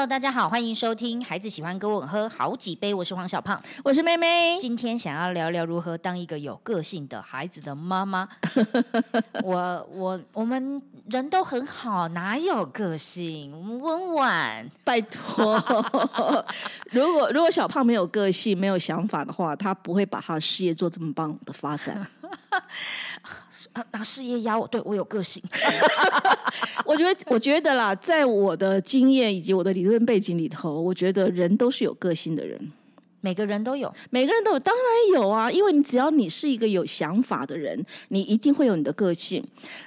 Hello，大家好，欢迎收听《孩子喜欢跟我喝好几杯》，我是黄小胖。我是妹妹。今天想要聊聊如何当一个有个性的孩子的妈妈。我我我们人都很好，哪有个性？我们温婉。拜托，如果如果小胖没有个性、没有想法的话，他不会把他的事业做这么棒的发展。啊，拿事业压我，对我有个性。我觉得，我觉得啦，在我的经验以及我的理论背景里头，我觉得人都是有个性的人，每个人都有，每个人都有，当然有啊。因为你只要你是一个有想法的人，你一定会有你的个性。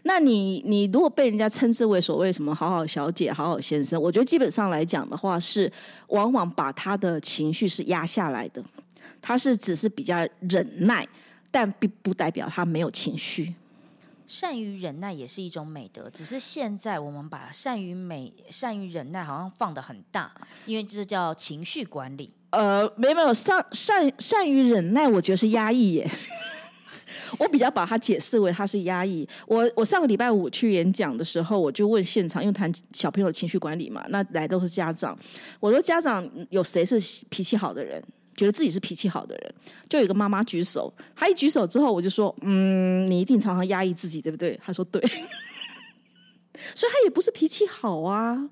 那你你如果被人家称之为所谓什么好好小姐、好好先生，我觉得基本上来讲的话，是往往把他的情绪是压下来的，他是只是比较忍耐，但并不代表他没有情绪。善于忍耐也是一种美德，只是现在我们把善于美、善于忍耐好像放的很大，因为这叫情绪管理。呃，没有没有，善善善于忍耐，我觉得是压抑耶。我比较把它解释为它是压抑。我我上个礼拜五去演讲的时候，我就问现场，因为谈小朋友情绪管理嘛，那来都是家长。我说家长有谁是脾气好的人？觉得自己是脾气好的人，就有一个妈妈举手，她一举手之后，我就说：“嗯，你一定常常压抑自己，对不对？”她说：“对。”所以她也不是脾气好啊，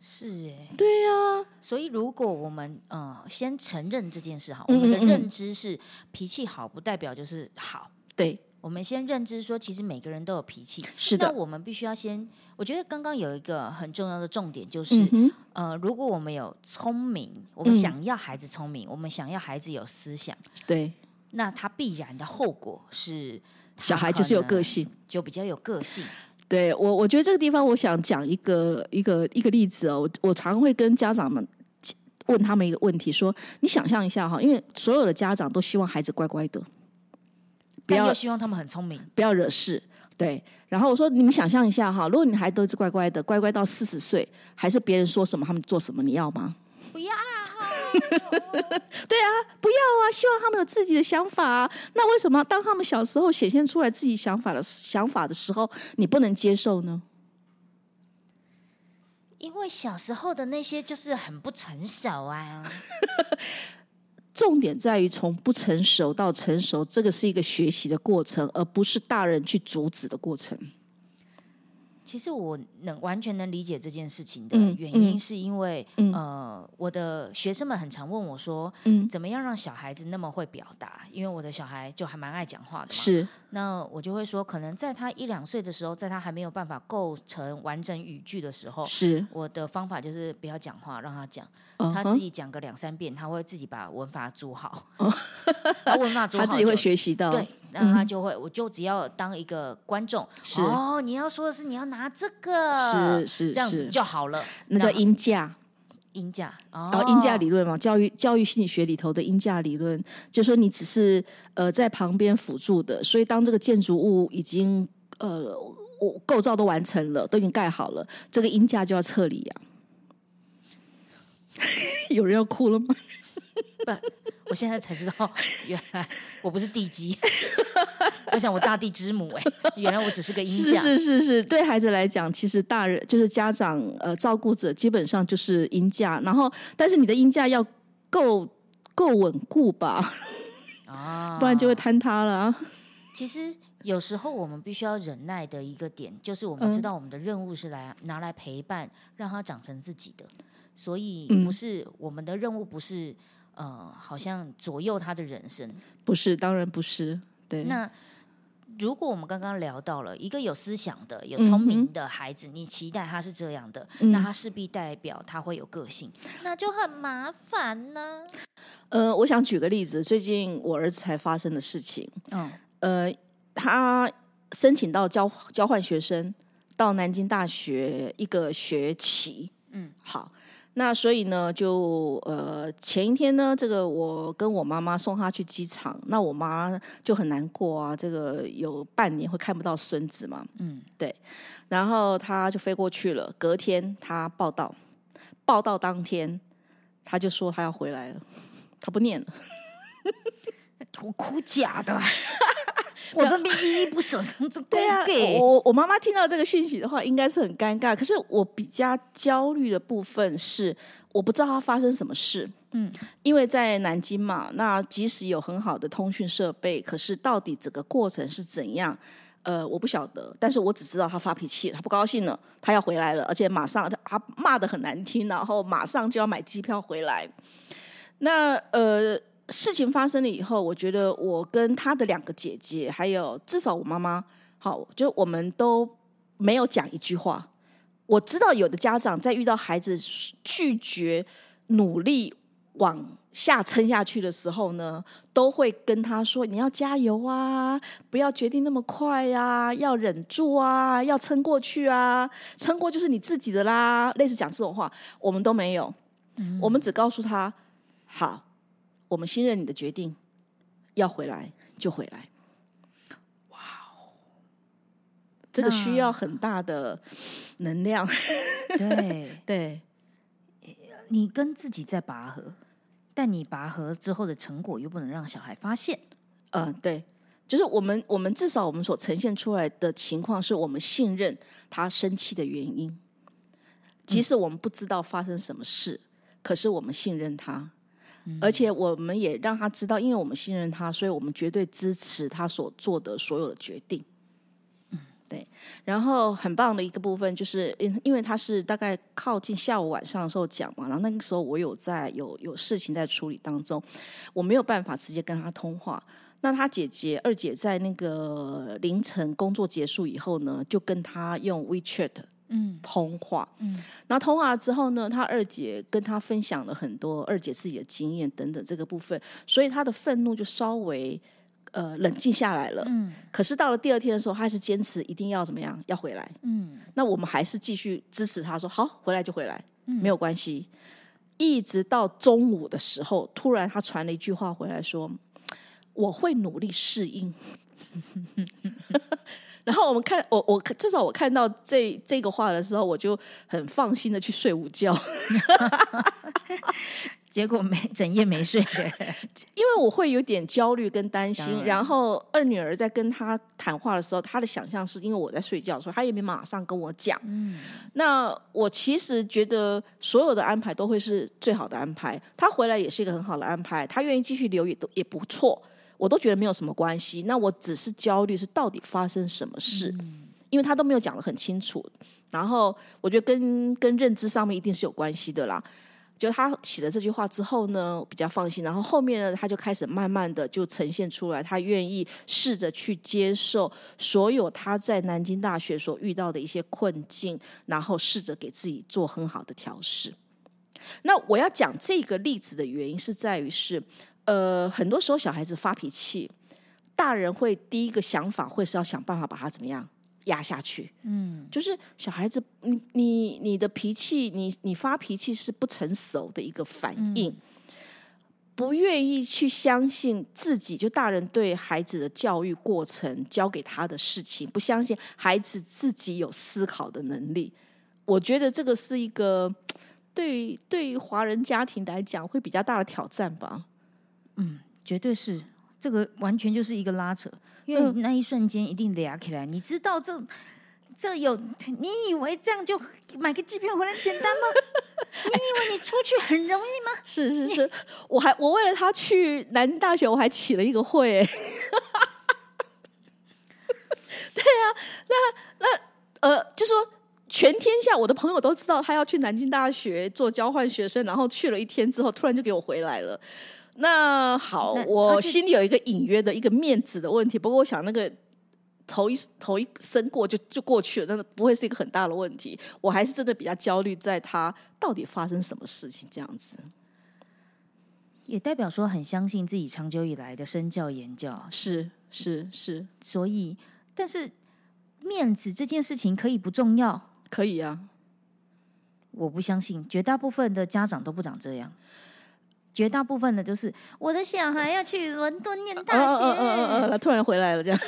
是哎，对呀。所以如果我们呃先承认这件事哈，我们的认知是脾气好不代表就是好，对。我们先认知说，其实每个人都有脾气。是的，那我们必须要先。我觉得刚刚有一个很重要的重点，就是呃，如果我们有聪明，我们想要孩子聪明，我们想要孩子有思想，对，那他必然的后果是小孩就是有个性，就比较有个性。对我，我觉得这个地方，我想讲一个一个一个例子哦。我我常会跟家长们问他们一个问题，说：你想象一下哈，因为所有的家长都希望孩子乖乖的。不要希望他们很聪明，不要惹事。对，然后我说，你们想象一下哈，如果你还都是乖乖的，乖乖到四十岁，还是别人说什么他们做什么，你要吗？不要。对啊，不要啊！希望他们有自己的想法啊。那为什么当他们小时候显现出来自己想法的想法的时候，你不能接受呢？因为小时候的那些就是很不成熟啊。重点在于从不成熟到成熟，这个是一个学习的过程，而不是大人去阻止的过程。其实我能完全能理解这件事情的原因，是因为呃，我的学生们很常问我说，嗯怎么样让小孩子那么会表达？因为我的小孩就还蛮爱讲话的嘛，是。那我就会说，可能在他一两岁的时候，在他还没有办法构成完整语句的时候，是我的方法就是不要讲话，让他讲，他自己讲个两三遍，他会自己把文法组好，文法组好，他自己会学习到，对，那他就会，我就只要当一个观众，是哦，你要说的是你要拿。拿这个是是这样子就好了。那个音价，音价，然后音价理论嘛，教育教育心理学里头的音价理论，就说你只是呃在旁边辅助的，所以当这个建筑物已经呃构造都完成了，都已经盖好了，这个音架就要撤离呀。有人要哭了吗？不。我现在才知道，原来我不是地基。我想我大地之母哎，原来我只是个音架。是是是，对孩子来讲，其实大人就是家长呃照顾者，基本上就是音架。然后，但是你的音架要够够稳固吧，啊，不然就会坍塌了。其实有时候我们必须要忍耐的一个点，就是我们知道我们的任务是来拿来陪伴，让他长成自己的，所以不是我们的任务不是。呃，好像左右他的人生，不是，当然不是。对，那如果我们刚刚聊到了一个有思想的、有聪明的孩子，你期待他是这样的，那他势必代表他会有个性，那就很麻烦呢。呃，我想举个例子，最近我儿子才发生的事情。嗯，呃，他申请到交交换学生到南京大学一个学期。嗯，好。那所以呢，就呃前一天呢，这个我跟我妈妈送她去机场，那我妈就很难过啊，这个有半年会看不到孙子嘛，嗯，对，然后她就飞过去了，隔天她报道，报道当天她就说她要回来了，她不念了，我哭假的，我这边依依不舍，对啊，我我妈妈听到这个讯息的话，应该是很尴尬。可是我比较焦虑的部分是，我不知道它发生什么事。嗯，因为在南京嘛，那即使有很好的通讯设备，可是到底整个过程是怎样？呃，我不晓得。但是我只知道他发脾气，他不高兴了，他要回来了，而且马上他骂的很难听，然后马上就要买机票回来。那呃。事情发生了以后，我觉得我跟他的两个姐姐，还有至少我妈妈，好，就我们都没有讲一句话。我知道有的家长在遇到孩子拒绝努力往下撑下去的时候呢，都会跟他说：“你要加油啊，不要决定那么快呀，要忍住啊，要撑过去啊，撑过就是你自己的啦。”类似讲这种话，我们都没有。我们只告诉他：“好。”我们信任你的决定，要回来就回来。哇哦，这个需要很大的能量。对对，你跟自己在拔河，但你拔河之后的成果又不能让小孩发现。嗯，对，就是我们我们至少我们所呈现出来的情况，是我们信任他生气的原因，即使我们不知道发生什么事，可是我们信任他。而且我们也让他知道，因为我们信任他，所以我们绝对支持他所做的所有的决定。嗯，对。然后很棒的一个部分就是，因因为他是大概靠近下午晚上的时候讲嘛，然后那个时候我有在有有事情在处理当中，我没有办法直接跟他通话。那他姐姐二姐在那个凌晨工作结束以后呢，就跟他用 WeChat。嗯，通话。嗯，那通话之后呢，他二姐跟他分享了很多二姐自己的经验等等这个部分，所以他的愤怒就稍微呃冷静下来了。嗯，可是到了第二天的时候，他还是坚持一定要怎么样，要回来。嗯，那我们还是继续支持他，说好回来就回来，没有关系。一直到中午的时候，突然他传了一句话回来，说我会努力适应。然后我们看我我至少我看到这这个话的时候，我就很放心的去睡午觉。结果没整夜没睡，因为我会有点焦虑跟担心。然后二女儿在跟她谈话的时候，她的想象是因为我在睡觉，所以她也没马上跟我讲。嗯，那我其实觉得所有的安排都会是最好的安排。她回来也是一个很好的安排，她愿意继续留也都也不错。我都觉得没有什么关系，那我只是焦虑是到底发生什么事，因为他都没有讲的很清楚。然后我觉得跟跟认知上面一定是有关系的啦。就他写了这句话之后呢，比较放心。然后后面呢，他就开始慢慢的就呈现出来，他愿意试着去接受所有他在南京大学所遇到的一些困境，然后试着给自己做很好的调试。那我要讲这个例子的原因是在于是。呃，很多时候小孩子发脾气，大人会第一个想法会是要想办法把他怎么样压下去。嗯，就是小孩子，你你你的脾气，你你发脾气是不成熟的一个反应，不愿意去相信自己，就大人对孩子的教育过程教给他的事情，不相信孩子自己有思考的能力。我觉得这个是一个对对于华人家庭来讲会比较大的挑战吧。嗯，绝对是这个，完全就是一个拉扯，因为那一瞬间一定俩起来。你知道这这有？你以为这样就买个机票回来简单吗？你以为你出去很容易吗？是是是，我还我为了他去南京大学，我还起了一个会。对啊，那那呃，就说全天下我的朋友都知道他要去南京大学做交换学生，然后去了一天之后，突然就给我回来了。那好，我心里有一个隐约的一个面子的问题，不过我想那个头一头一伸过就就过去了，那不会是一个很大的问题。我还是真的比较焦虑，在他到底发生什么事情这样子，也代表说很相信自己长久以来的身教言教，是是是，所以但是面子这件事情可以不重要，可以啊，我不相信绝大部分的家长都不长这样。绝大部分的，就是我的小孩要去伦敦念大学，他突然回来了，这样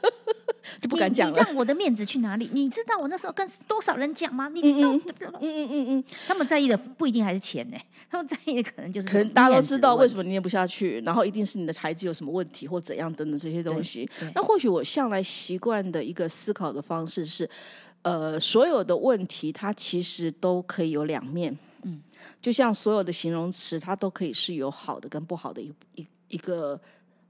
就不敢讲了。你让我的面子去哪里？你知道我那时候跟多少人讲吗？你知道？嗯嗯嗯嗯，他们在意的不一定还是钱呢，他们在意的可能就是可能大家都知道为什么念不下去，然后一定是你的孩子有什么问题或怎样等等这些东西。那或许我向来习惯的一个思考的方式是，呃，所有的问题它其实都可以有两面。嗯，就像所有的形容词，它都可以是有好的跟不好的一一一个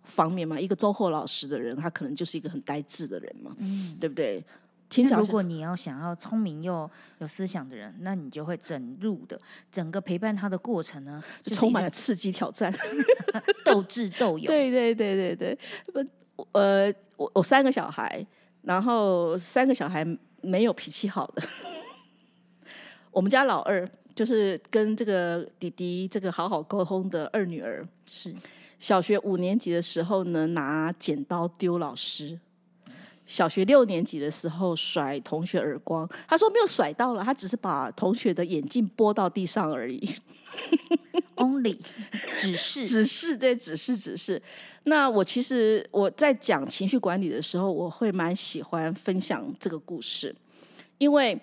方面嘛。一个周厚老实的人，他可能就是一个很呆滞的人嘛，嗯，对不对？听如果你要想要聪明又有思想的人，那你就会整入的整个陪伴他的过程呢，就充满了刺激、挑战、斗智斗勇。对对对对对，不，呃，我我三个小孩，然后三个小孩没有脾气好的，我们家老二。就是跟这个弟弟这个好好沟通的二女儿，是小学五年级的时候呢，拿剪刀丢老师；小学六年级的时候甩同学耳光，他说没有甩到了，他只是把同学的眼镜拨到地上而已。Only 只是只是对，只是只是。那我其实我在讲情绪管理的时候，我会蛮喜欢分享这个故事，因为。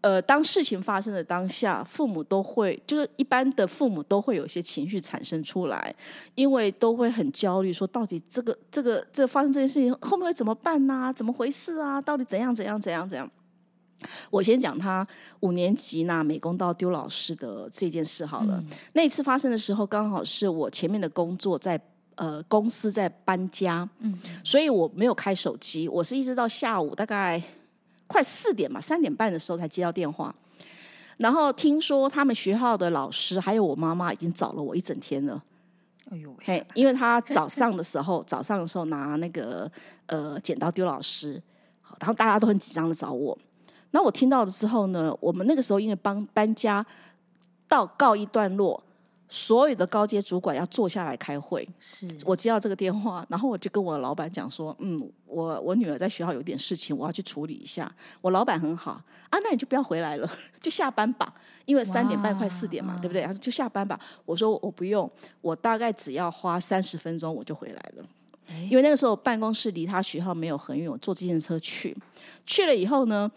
呃，当事情发生的当下，父母都会，就是一般的父母都会有一些情绪产生出来，因为都会很焦虑，说到底这个这个这发生这件事情后面会怎么办呢？怎么回事啊？到底怎样怎样怎样怎样？我先讲他五年级那美工刀丢老师的这件事好了。那一次发生的时候，刚好是我前面的工作在呃公司在搬家，嗯，所以我没有开手机，我是一直到下午大概。快四点吧，三点半的时候才接到电话，然后听说他们学校的老师还有我妈妈已经找了我一整天了。哎呦，嘿，因为他早上的时候，早上的时候拿那个呃剪刀丢老师，然后大家都很紧张的找我。那我听到了之后呢，我们那个时候因为帮搬家到告一段落。所有的高阶主管要坐下来开会，是我接到这个电话，然后我就跟我老板讲说，嗯，我我女儿在学校有点事情，我要去处理一下。我老板很好啊，那你就不要回来了，就下班吧，因为三点半快四点嘛，对不对？就下班吧。我说我不用，我大概只要花三十分钟我就回来了，因为那个时候办公室离他学校没有很远，我坐自行车去。去了以后呢，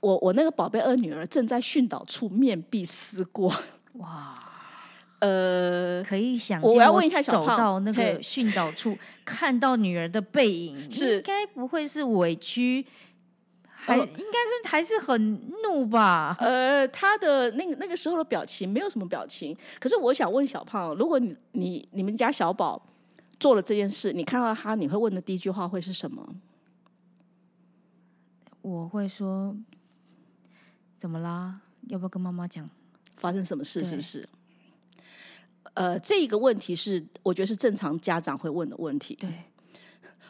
我我那个宝贝二女儿正在训导处面壁思过，哇。呃，可以想见，我要问一下小胖，走到那个训导处，看到女儿的背影，应该不会是委屈，还应该是还是很怒吧？呃，他的那个那个时候的表情没有什么表情。可是我想问小胖，如果你你你们家小宝做了这件事，你看到他，你会问的第一句话会是什么？我会说，怎么啦？要不要跟妈妈讲发生什么事？是不是？呃，这个问题是我觉得是正常家长会问的问题。对，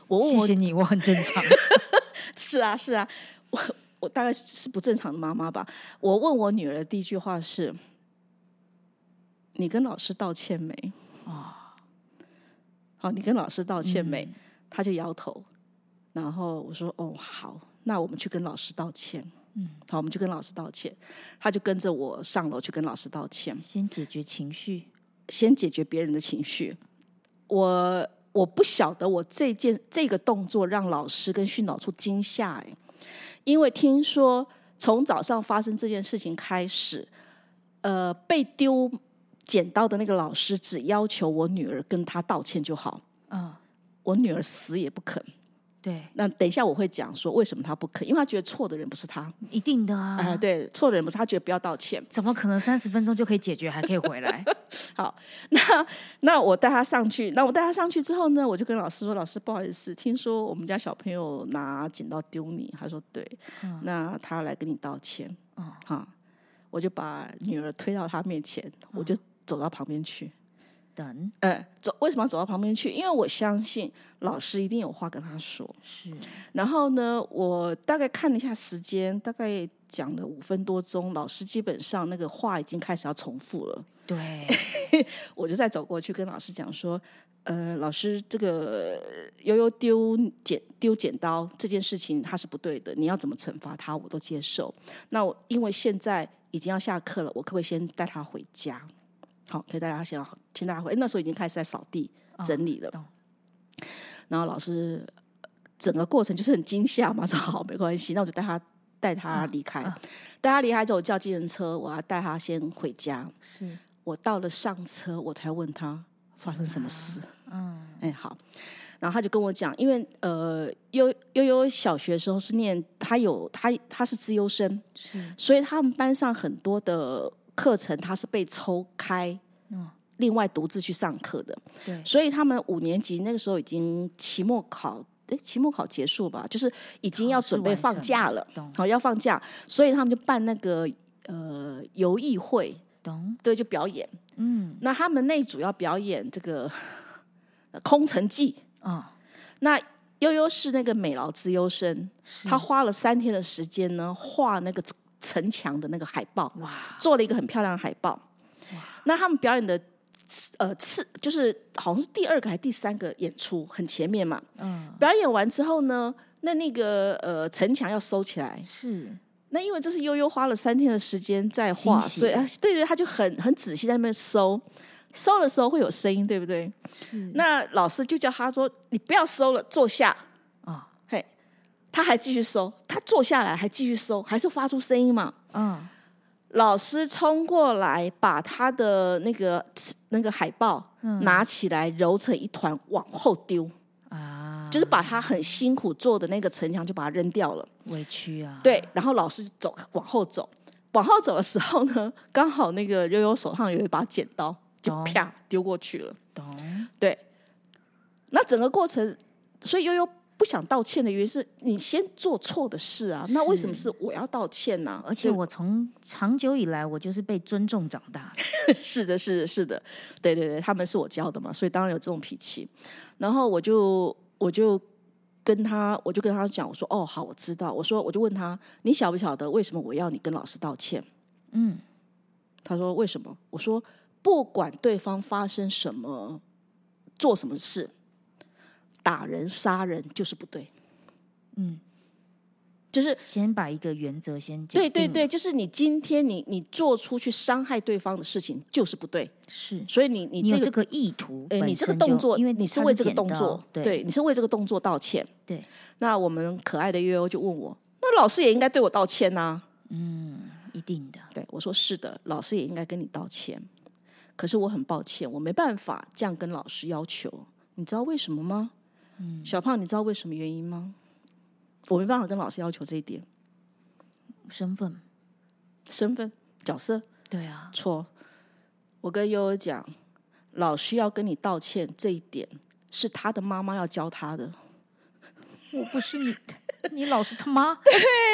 我问，谢谢你，我很正常。是啊，是啊，我我大概是不正常的妈妈吧。我问我女儿的第一句话是：“你跟老师道歉没？”啊，好，你跟老师道歉没？他就摇头。然后我说：“哦，好，那我们去跟老师道歉。”嗯，好，我们就跟老师道歉。他就跟着我上楼去跟老师道歉，先解决情绪。先解决别人的情绪，我我不晓得我这件这个动作让老师跟训导处惊吓哎，因为听说从早上发生这件事情开始，呃，被丢捡到的那个老师只要求我女儿跟他道歉就好，嗯，我女儿死也不肯。对，那等一下我会讲说为什么他不肯，因为他觉得错的人不是他，一定的啊。哎，对，错的人不是他，觉得不要道歉，怎么可能三十分钟就可以解决，还可以回来？好，那那我带他上去，那我带他上去之后呢，我就跟老师说：“老师，不好意思，听说我们家小朋友拿剪刀丢你。”他说：“对。”那他来跟你道歉。嗯，好，我就把女儿推到他面前，我就走到旁边去。等，呃，走，为什么要走到旁边去？因为我相信老师一定有话跟他说。是，然后呢，我大概看了一下时间，大概讲了五分多钟，老师基本上那个话已经开始要重复了。对，我就再走过去跟老师讲说，呃，老师，这个悠悠丢剪丢剪刀这件事情他是不对的，你要怎么惩罚他，我都接受。那我因为现在已经要下课了，我可不可以先带他回家？好，陪大家先好，请大家回。那时候已经开始在扫地整理了。然后老师整个过程就是很惊吓嘛，说好没关系，那我就带他带他离开，带他离开之后叫计程车，我要带他先回家。是我到了上车，我才问他发生什么事。嗯，哎好，然后他就跟我讲，因为呃悠悠悠小学的时候是念他有他他是资优生，是，所以他们班上很多的课程他是被抽开，嗯，另外独自去上课的。对，所以他们五年级那个时候已经期末考。哎，期末考结束吧，就是已经要准备放假了，好要放假，所以他们就办那个呃游艺会，懂？对，就表演。嗯，那他们那组要表演这个 空城计啊。那悠悠是那个美劳资优生，他花了三天的时间呢，画那个城墙的那个海报，哇，做了一个很漂亮的海报。哇，那他们表演的。呃，次就是好像是第二个还是第三个演出，很前面嘛。嗯。表演完之后呢，那那个呃城墙要收起来。是。那因为这是悠悠花了三天的时间在画，所以对对，他就很很仔细在那边收。收的时候会有声音，对不对？是。那老师就叫他说：“你不要收了，坐下。”他还继续收，他坐下来还继续收，还是发出声音嘛？嗯。老师冲过来，把他的那个那个海报拿起来，揉成一团，往后丢啊！就是把他很辛苦做的那个城墙，就把它扔掉了。委屈啊！对，然后老师走，往后走，往后走的时候呢，刚好那个悠悠手上有一把剪刀，就啪丢过去了。懂？对。那整个过程，所以悠悠。不想道歉的原因是你先做错的事啊，那为什么是我要道歉呢？而且我从长久以来我就是被尊重长大。是的，是的，是的，对对对，他们是我教的嘛，所以当然有这种脾气。然后我就我就跟他，我就跟他讲，我说哦，好，我知道。我说我就问他，你晓不晓得为什么我要你跟老师道歉？嗯，他说为什么？我说不管对方发生什么，做什么事。打人、杀人就是不对，嗯，就是先把一个原则先讲。对对对，就是你今天你你做出去伤害对方的事情就是不对，是。所以你你这个这个意图，哎，你这个动作，因为你是为这个动作，对，你是为这个动作道歉。对。那我们可爱的悠悠就问我，那老师也应该对我道歉呐？嗯，一定的。对，我说是的，老师也应该跟你道歉。可是我很抱歉，我没办法这样跟老师要求。你知道为什么吗？小胖，你知道为什么原因吗？我没办法跟老师要求这一点。身份，身份，角色，对啊，错。我跟悠悠讲，老师要跟你道歉这一点是他的妈妈要教他的。我不是你，你老师他妈。对，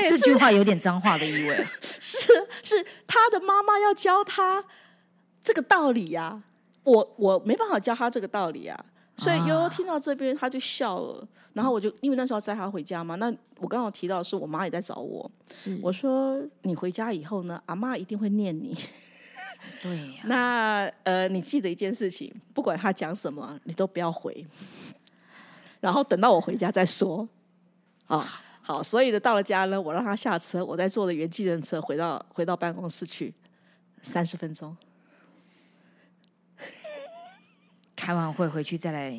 这句话有点脏话的意味。是，是他的妈妈要教他这个道理呀。我我没办法教他这个道理啊。所以悠悠听到这边，他就笑了。然后我就因为那时候载他回家嘛，那我刚好提到是我妈也在找我。是我说你回家以后呢，阿妈一定会念你。对呀。那呃，你记得一件事情，不管他讲什么，你都不要回。然后等到我回家再说。啊，好。所以呢，到了家呢，我让他下车，我再坐着原计程车回到回到办公室去，三十分钟。开完会回去再来，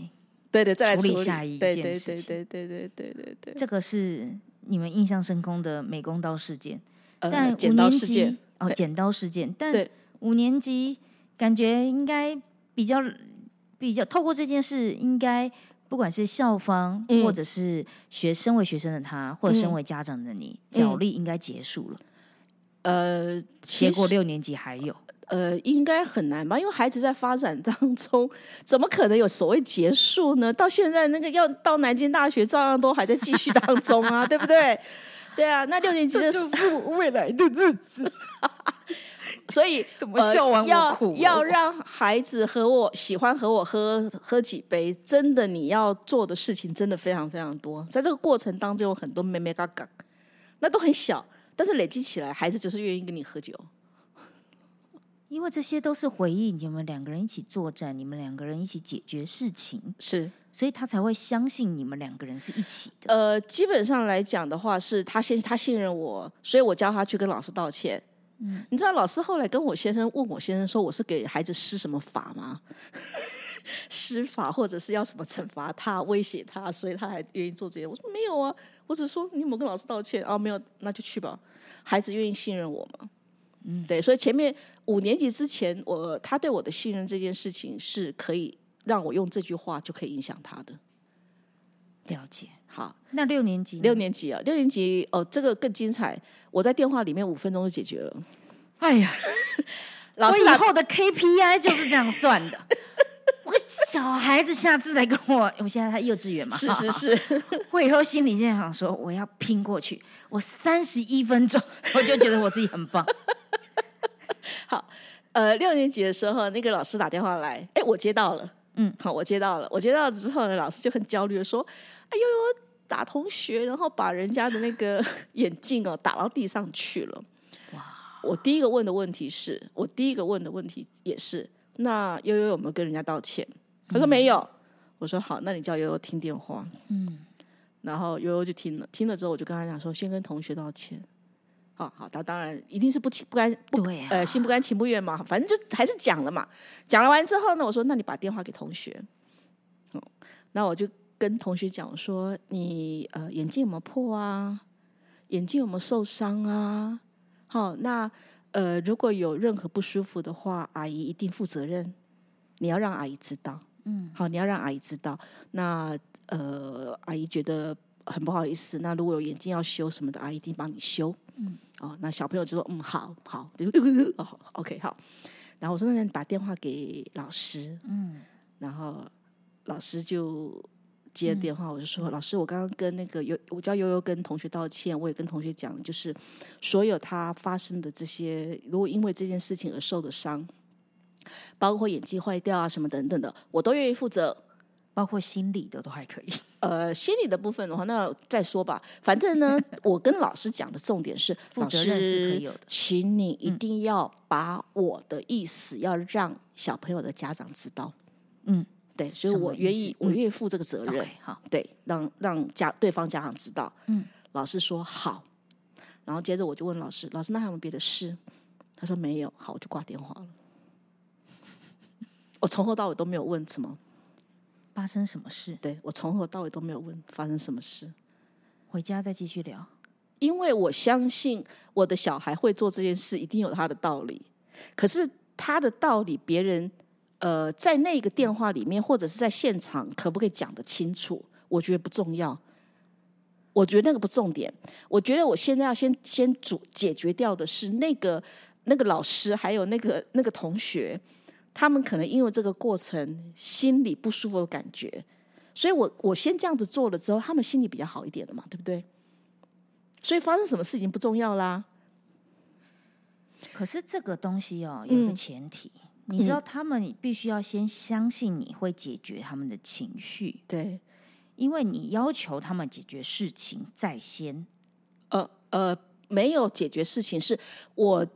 对对，再来处理下一件事情。对对对对对对对，这个是你们印象深刻的美工刀事件。但五年级哦，剪刀事件。但五年级感觉应该比较比较透过这件事，应该不管是校方或者是学身为学生的他，或者身为家长的你，角力应该结束了。呃，结果六年级还有。呃，应该很难吧？因为孩子在发展当中，怎么可能有所谓结束呢？到现在那个要到南京大学，照样都还在继续当中啊，对不对？对啊，那六年级的是我 未来的日子，所以 怎么笑完要要让孩子和我喜欢和我喝喝几杯，真的你要做的事情真的非常非常多，在这个过程当中有很多妹妹嘎嘎，那都很小，但是累积起来，孩子就是愿意跟你喝酒。因为这些都是回忆，你们两个人一起作战，你们两个人一起解决事情，是，所以他才会相信你们两个人是一起的。呃，基本上来讲的话，是他先他信任我，所以我叫他去跟老师道歉。嗯，你知道老师后来跟我先生问我先生说，我是给孩子施什么法吗？施法，或者是要什么惩罚他、威胁他，所以他还愿意做这些。我说没有啊，我只是说你有没有跟老师道歉啊？没有，那就去吧。孩子愿意信任我吗？嗯，对。所以前面五年级之前，我他对我的信任这件事情是可以让我用这句话就可以影响他的。了解。好，那六年级？六年级啊，六年级哦，这个更精彩。我在电话里面五分钟就解决了。哎呀，我以后的 KPI 就是这样算的。我小孩子下次来跟我，我现在他幼稚园嘛，是是是。我以后心里现在想说，我要拼过去。我三十一分钟，我就觉得我自己很棒。好，呃，六年级的时候，那个老师打电话来，哎，我接到了。嗯，好，我接到了。我接到了之后呢，老师就很焦虑的说：“哎呦呦，打同学，然后把人家的那个 眼镜哦打到地上去了。”哇我第一个问的问题是，我第一个问的问题也是，那悠悠有没有跟人家道歉？他说没有。我说好，那你叫悠悠听电话。嗯，然后悠悠就听了，听了之后我就跟他讲说，先跟同学道歉。好好，他当然一定是不情不甘不呃心不甘情不愿嘛，反正就还是讲了嘛。讲了完之后呢，我说那你把电话给同学。哦，那我就跟同学讲说，你呃眼镜有没有破啊？眼镜有没有受伤啊？好，那呃，如果有任何不舒服的话，阿姨一定负责任。你要让阿姨知道，嗯，好，你要让阿姨知道。那呃，阿姨觉得很不好意思。那如果有眼镜要修什么的，阿姨一定帮你修，嗯，哦，那小朋友就说，嗯，好好，哦，OK，好。然后我说，那你打电话给老师，嗯，然后老师就。接电话，我就说老师，我刚刚跟那个悠，我叫悠悠跟同学道歉，我也跟同学讲，就是所有他发生的这些，如果因为这件事情而受的伤，包括眼睛坏掉啊什么等等的，我都愿意负责，包括心理的都还可以。呃，心理的部分的话，那再说吧。反正呢，我跟老师讲的重点是，负责任是可以有的，请你一定要把我的意思要让小朋友的家长知道。嗯。对，所以我愿意，我愿意负这个责任。好，对，让让家对方家长知道。嗯，老师说好，然后接着我就问老师，老师那还有没有别的事？他说没有，好，我就挂电话了。我从头到尾都没有问什么发生什么事。对我从头到尾都没有问发生什么事。回家再继续聊，因为我相信我的小孩会做这件事，一定有他的道理。可是他的道理，别人。呃，在那个电话里面，或者是在现场，可不可以讲得清楚？我觉得不重要。我觉得那个不重点。我觉得我现在要先先主解决掉的是那个那个老师，还有那个那个同学，他们可能因为这个过程心里不舒服的感觉，所以我我先这样子做了之后，他们心里比较好一点了嘛，对不对？所以发生什么事情不重要啦。可是这个东西哦，有一个前提。你知道他们必须要先相信你会解决他们的情绪，对，因为你要求他们解决事情在先。呃呃，没有解决事情是我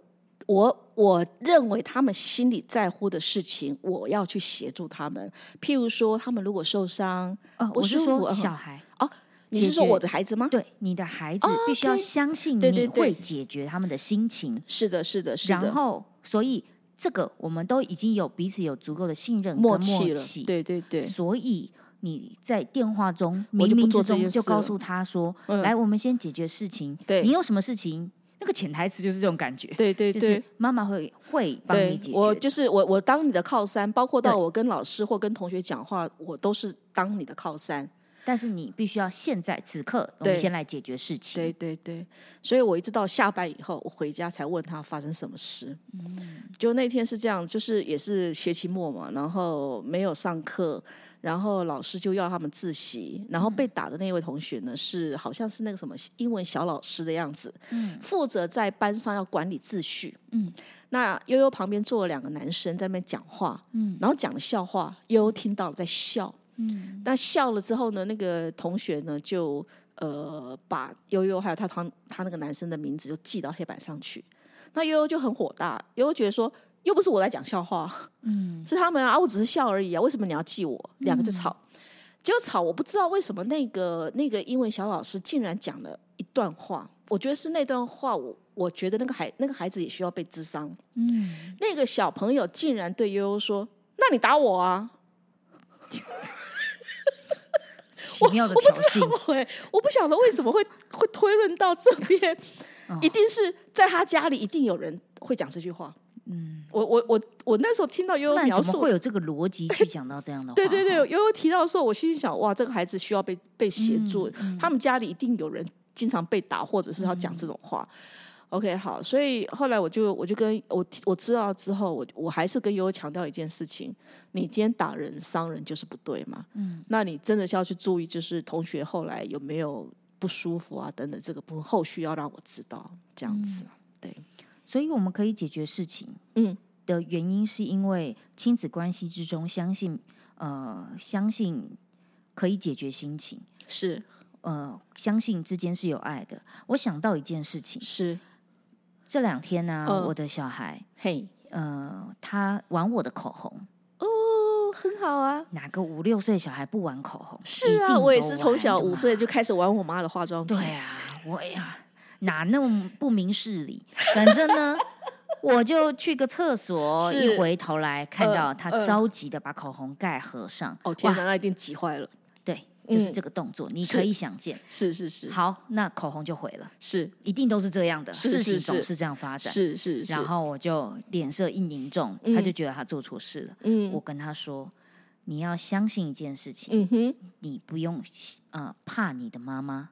我我认为他们心里在乎的事情，我要去协助他们。譬如说，他们如果受伤，不是说，小孩哦，你是说我的孩子吗？对，你的孩子必须要相信你会解决他们的心情。是的，是的，是的。然后，所以。这个我们都已经有彼此有足够的信任默契了，对对对。所以你在电话中冥冥之中就告诉他说：“来，我们先解决事情。你有什么事情？那个潜台词就是这种感觉。对对对，妈妈会会帮你解决。我就是我，我当你的靠山，包括到我跟老师或跟同学讲话，我都是当你的靠山。”但是你必须要现在此刻，我们先来解决事情。对对对，所以我一直到下班以后，我回家才问他发生什么事。嗯，就那天是这样，就是也是学期末嘛，然后没有上课，然后老师就要他们自习，然后被打的那位同学呢，是好像是那个什么英文小老师的样子，嗯，负责在班上要管理秩序。嗯，那悠悠旁边坐了两个男生在那边讲话，嗯，然后讲的笑话，悠悠听到在笑。嗯，那笑了之后呢？那个同学呢，就呃把悠悠还有他他他那个男生的名字就记到黑板上去。那悠悠就很火大，悠悠觉得说，又不是我在讲笑话，嗯，是他们啊，我只是笑而已啊，为什么你要记我？两个在吵，结果吵，我不知道为什么那个那个英文小老师竟然讲了一段话，我觉得是那段话，我我觉得那个孩那个孩子也需要被智商。嗯，那个小朋友竟然对悠悠说：“那你打我啊！” 奇妙的挑衅。哎，我不晓得为什么会会推论到这边，一定是在他家里一定有人会讲这句话。嗯，我我我我那时候听到悠悠描述，会有这个逻辑去讲到这样的话。对对对，悠悠提到的时候，我心里想，哇，这个孩子需要被被协助，他们家里一定有人经常被打，或者是要讲这种话。OK，好，所以后来我就我就跟我我知道之后，我我还是跟悠悠强调一件事情：你今天打人伤人就是不对嘛。嗯，那你真的是要去注意，就是同学后来有没有不舒服啊等等，这个部分后续要让我知道这样子。对，所以我们可以解决事情，嗯，的原因是因为亲子关系之中相信呃相信可以解决心情，是呃相信之间是有爱的。我想到一件事情是。这两天呢，我的小孩，嘿，呃，他玩我的口红，哦，很好啊。哪个五六岁小孩不玩口红？是啊，我也是从小五岁就开始玩我妈的化妆品。对啊，我呀，哪那么不明事理？反正呢，我就去个厕所，一回头来看到他着急的把口红盖合上。哦天哪，那一定急坏了。对就是这个动作，你可以想见，是是是。好，那口红就毁了，是。一定都是这样的事情，总是这样发展，是是。然后我就脸色一凝重，他就觉得他做错事了。嗯，我跟他说，你要相信一件事情，你不用呃怕你的妈妈，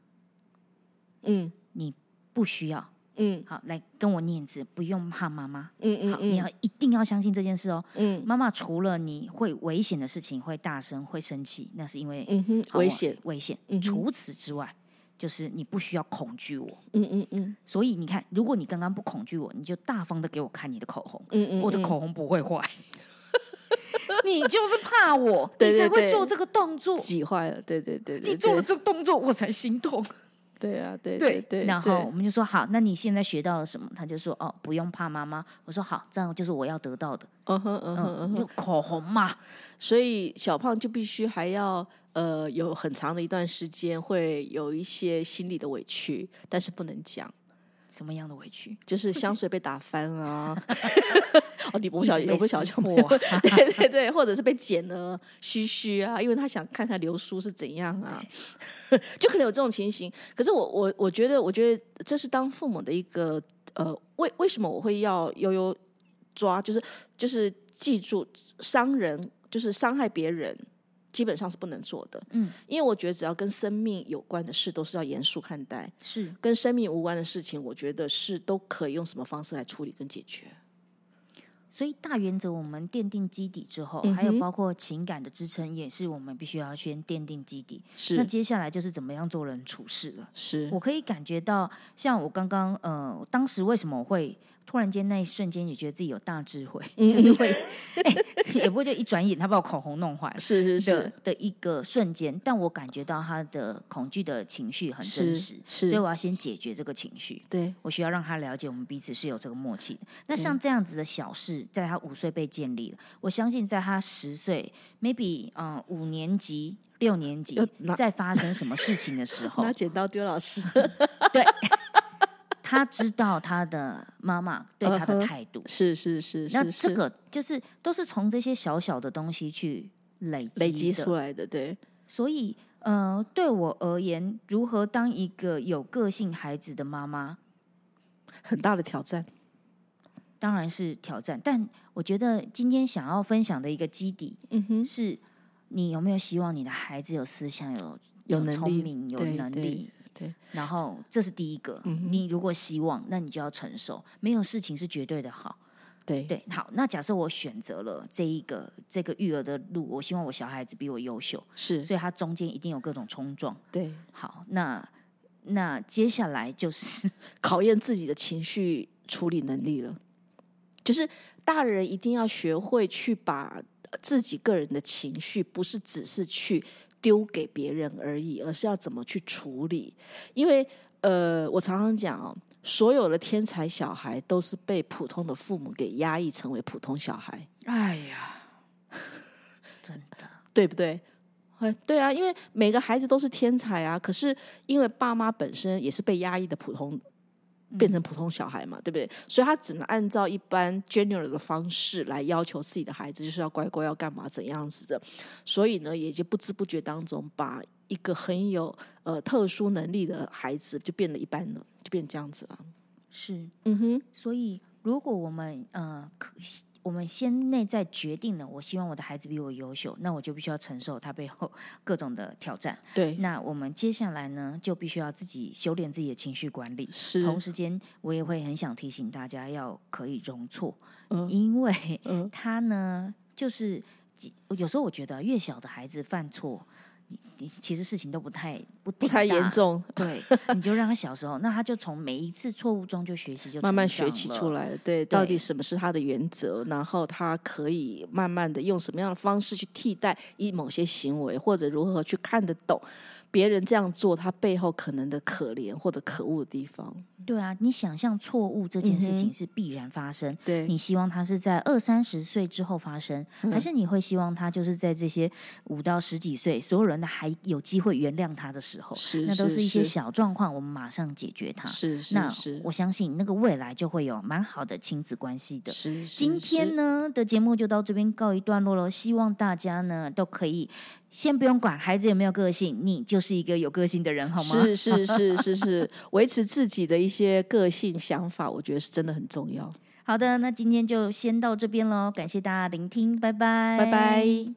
嗯，你不需要。嗯，好，来跟我念字，不用怕妈妈。嗯嗯，好，你要一定要相信这件事哦。嗯，妈妈除了你会危险的事情会大声会生气，那是因为嗯哼危险危险。除此之外，就是你不需要恐惧我。嗯嗯嗯。所以你看，如果你刚刚不恐惧我，你就大方的给我看你的口红。嗯嗯，我的口红不会坏。你就是怕我，你才会做这个动作，挤坏了。对对对，你做了这个动作，我才心痛。对啊，对对对，然后我们就说好，那你现在学到了什么？他就说哦，不用怕妈妈。我说好，这样就是我要得到的。嗯哼嗯哼嗯哼，口红嘛，所以小胖就必须还要呃有很长的一段时间会有一些心理的委屈，但是不能讲。什么样的委屈？就是 香水被打翻啊！哦，你不小心，不小心破，对对对，或者是被剪了须须啊，因为他想看看流苏是怎样啊，就可能有这种情形。可是我我我觉得，我觉得这是当父母的一个呃，为为什么我会要悠悠抓，就是就是记住伤人，就是伤害别人。基本上是不能做的，嗯，因为我觉得只要跟生命有关的事，都是要严肃看待。是跟生命无关的事情，我觉得是都可以用什么方式来处理跟解决。所以大原则我们奠定基底之后，还有包括情感的支撑，也是我们必须要先奠定基底。是那接下来就是怎么样做人处事了。是我可以感觉到，像我刚刚呃，当时为什么我会？突然间那一瞬间，也觉得自己有大智慧，就是会，也不会就一转眼他把我口红弄坏了，是是是的一个瞬间。但我感觉到他的恐惧的情绪很真实，所以我要先解决这个情绪。对我需要让他了解我们彼此是有这个默契的。那像这样子的小事，在他五岁被建立了，我相信在他十岁，maybe 嗯五年级、六年级，在发生什么事情的时候，拿剪刀丢老师，对。他知道他的妈妈对他的态度是是是，那这个就是都是从这些小小的东西去累累积出来的，对。所以，呃，对我而言，如何当一个有个性孩子的妈妈，很大的挑战，当然是挑战。但我觉得今天想要分享的一个基底，嗯哼，是你有没有希望你的孩子有思想、有有聪明、有能力？对，然后这是第一个。你如果希望，那你就要承受。没有事情是绝对的好。对对，好。那假设我选择了这一个这个育儿的路，我希望我小孩子比我优秀，是，所以他中间一定有各种冲撞。对，好，那那接下来就是 考验自己的情绪处理能力了。就是大人一定要学会去把自己个人的情绪，不是只是去。丢给别人而已，而是要怎么去处理？因为呃，我常常讲哦，所有的天才小孩都是被普通的父母给压抑成为普通小孩。哎呀，真的对不对？哎，对啊，因为每个孩子都是天才啊，可是因为爸妈本身也是被压抑的普通变成普通小孩嘛，对不对？所以他只能按照一般 general 的方式来要求自己的孩子，就是要乖乖要干嘛怎样子的。所以呢，也就不知不觉当中，把一个很有呃特殊能力的孩子就变得一般了，就变这样子了。是，嗯哼。所以如果我们呃可。我们先内在决定了，我希望我的孩子比我优秀，那我就必须要承受他背后 各种的挑战。对，那我们接下来呢，就必须要自己修炼自己的情绪管理。是，同时间我也会很想提醒大家要可以容错，因为他呢，就是有时候我觉得越小的孩子犯错。其实事情都不太不太严重，对，你就让他小时候，那他就从每一次错误中就学习，就慢慢学习出来了。对，到底什么是他的原则，然后他可以慢慢的用什么样的方式去替代一某些行为，或者如何去看得懂别人这样做，他背后可能的可怜或者可恶的地方。对啊，你想象错误这件事情是必然发生，对你希望他是在二三十岁之后发生，还是你会希望他就是在这些五到十几岁，所有人都还有机会原谅他的时候，是那都是一些小状况，我们马上解决它。是那我相信那个未来就会有蛮好的亲子关系的。是今天呢的节目就到这边告一段落了，希望大家呢都可以。先不用管孩子有没有个性，你就是一个有个性的人，好吗？是是是是是，维持自己的一些个性想法，我觉得是真的很重要。好的，那今天就先到这边喽，感谢大家聆听，拜拜，拜拜。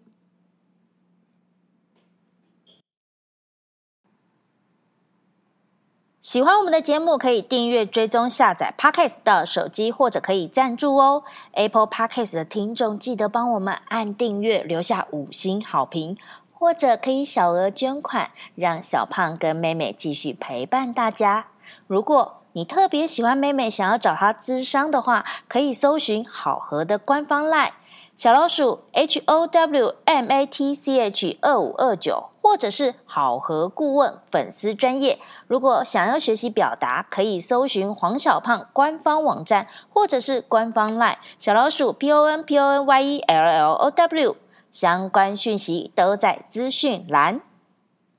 喜欢我们的节目，可以订阅、追踪、下载 Podcast 的手机，或者可以赞助哦。Apple Podcast 的听众记得帮我们按订阅，留下五星好评。或者可以小额捐款，让小胖跟妹妹继续陪伴大家。如果你特别喜欢妹妹，想要找她咨商的话，可以搜寻好合的官方 LINE 小老鼠 H O W M A T C H 二五二九，或者是好合顾问粉丝专业。如果想要学习表达，可以搜寻黄小胖官方网站，或者是官方 LINE 小老鼠 P O N P O N Y E L L O W。相关讯息都在资讯栏。